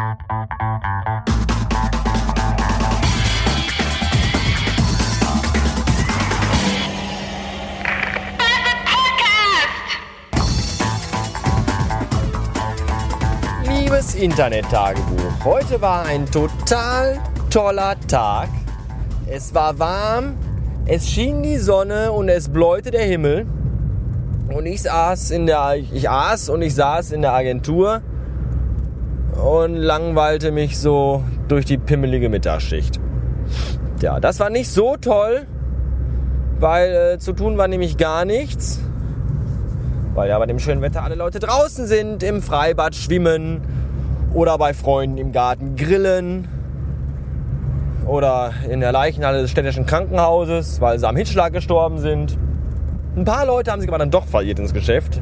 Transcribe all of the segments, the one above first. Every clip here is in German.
Liebes Internet-Tagebuch, heute war ein total toller Tag. Es war warm, es schien die Sonne und es bläute der Himmel. Und ich saß in der, ich aß und ich saß in der Agentur und langweilte mich so durch die pimmelige Mittagsschicht. Ja, das war nicht so toll, weil äh, zu tun war nämlich gar nichts. Weil ja bei dem schönen Wetter alle Leute draußen sind, im Freibad schwimmen oder bei Freunden im Garten grillen oder in der Leichenhalle des städtischen Krankenhauses, weil sie am Hitzschlag gestorben sind. Ein paar Leute haben sich aber dann doch verirrt ins Geschäft.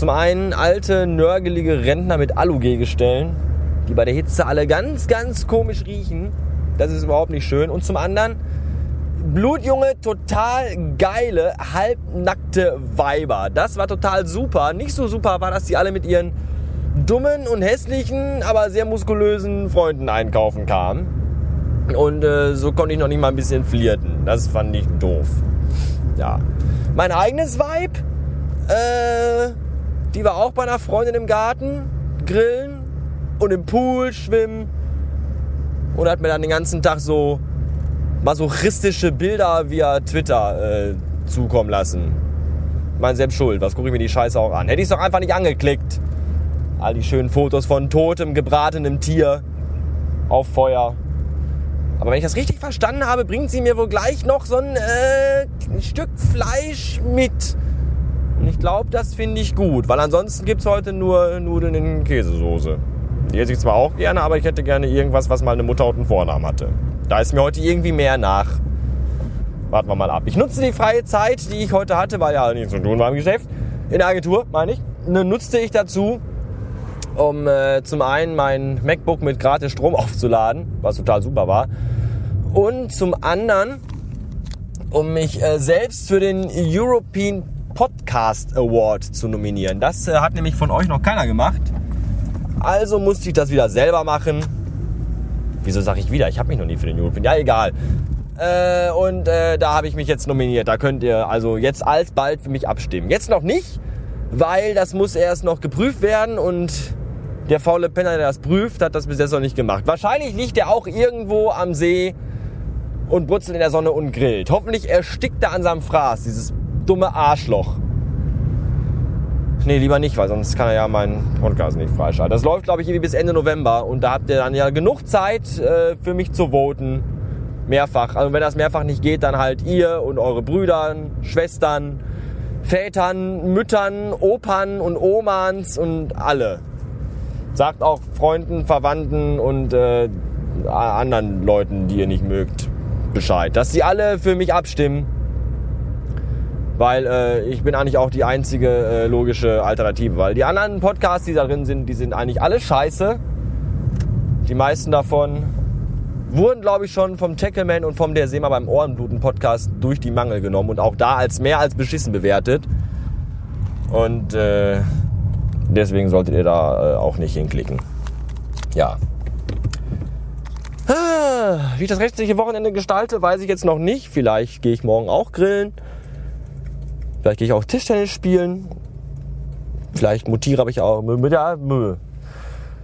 Zum einen alte, nörgelige Rentner mit Alu-Gestellen, die bei der Hitze alle ganz, ganz komisch riechen. Das ist überhaupt nicht schön. Und zum anderen blutjunge, total geile, halbnackte Weiber. Das war total super. Nicht so super war, dass die alle mit ihren dummen und hässlichen, aber sehr muskulösen Freunden einkaufen kamen. Und äh, so konnte ich noch nicht mal ein bisschen flirten. Das fand ich doof. Ja. Mein eigenes Vibe, äh, die war auch bei einer Freundin im Garten, grillen und im Pool schwimmen. Und hat mir dann den ganzen Tag so masochistische Bilder via Twitter äh, zukommen lassen. Mein selbst schuld, was gucke ich mir die Scheiße auch an? Hätte ich es doch einfach nicht angeklickt. All die schönen Fotos von totem, gebratenem Tier auf Feuer. Aber wenn ich das richtig verstanden habe, bringt sie mir wohl gleich noch so ein, äh, ein Stück Fleisch mit. Und ich glaube, das finde ich gut, weil ansonsten gibt es heute nur Nudeln in Käsesoße. Die esse ich zwar auch gerne, aber ich hätte gerne irgendwas, was mal eine Mutter und einen Vornamen hatte. Da ist mir heute irgendwie mehr nach. Warten wir mal ab. Ich nutze die freie Zeit, die ich heute hatte, weil ja nichts zu tun war im Geschäft, in der Agentur, meine ich, ne, nutzte ich dazu, um äh, zum einen mein MacBook mit gratis Strom aufzuladen, was total super war, und zum anderen, um mich äh, selbst für den European Podcast Award zu nominieren. Das äh, hat nämlich von euch noch keiner gemacht. Also musste ich das wieder selber machen. Wieso sage ich wieder? Ich habe mich noch nie für den European. Ja, egal. Äh, und äh, da habe ich mich jetzt nominiert. Da könnt ihr also jetzt alsbald für mich abstimmen. Jetzt noch nicht, weil das muss erst noch geprüft werden und der faule Penner, der das prüft, hat das bis jetzt noch nicht gemacht. Wahrscheinlich liegt er auch irgendwo am See und brutzelt in der Sonne und grillt. Hoffentlich erstickt er an seinem Fraß, dieses dumme Arschloch. Nee, lieber nicht, weil sonst kann er ja meinen Podcast nicht freischalten. Das läuft, glaube ich, irgendwie bis Ende November und da habt ihr dann ja genug Zeit äh, für mich zu voten. Mehrfach. Also wenn das mehrfach nicht geht, dann halt ihr und eure Brüder, Schwestern, Vätern, Müttern, Opern und Omans und alle. Sagt auch Freunden, Verwandten und äh, anderen Leuten, die ihr nicht mögt, Bescheid. Dass sie alle für mich abstimmen. Weil äh, ich bin eigentlich auch die einzige äh, logische Alternative. Weil die anderen Podcasts, die da drin sind, die sind eigentlich alle scheiße. Die meisten davon wurden, glaube ich, schon vom Tackleman und vom Der Seema beim Ohrenbluten Podcast durch die Mangel genommen und auch da als mehr als beschissen bewertet. Und äh, deswegen solltet ihr da äh, auch nicht hinklicken. Ja. Ah, Wie ich das restliche Wochenende gestalte, weiß ich jetzt noch nicht. Vielleicht gehe ich morgen auch grillen. Vielleicht gehe ich auch Tischtennis spielen. Vielleicht mutiere ich auch. Ja.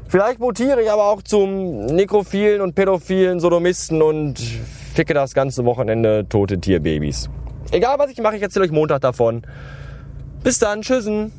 Vielleicht mutiere ich aber auch zum nekrophilen und pädophilen Sodomisten und ficke das ganze Wochenende tote Tierbabys. Egal was ich mache, ich erzähle euch Montag davon. Bis dann, tschüssen.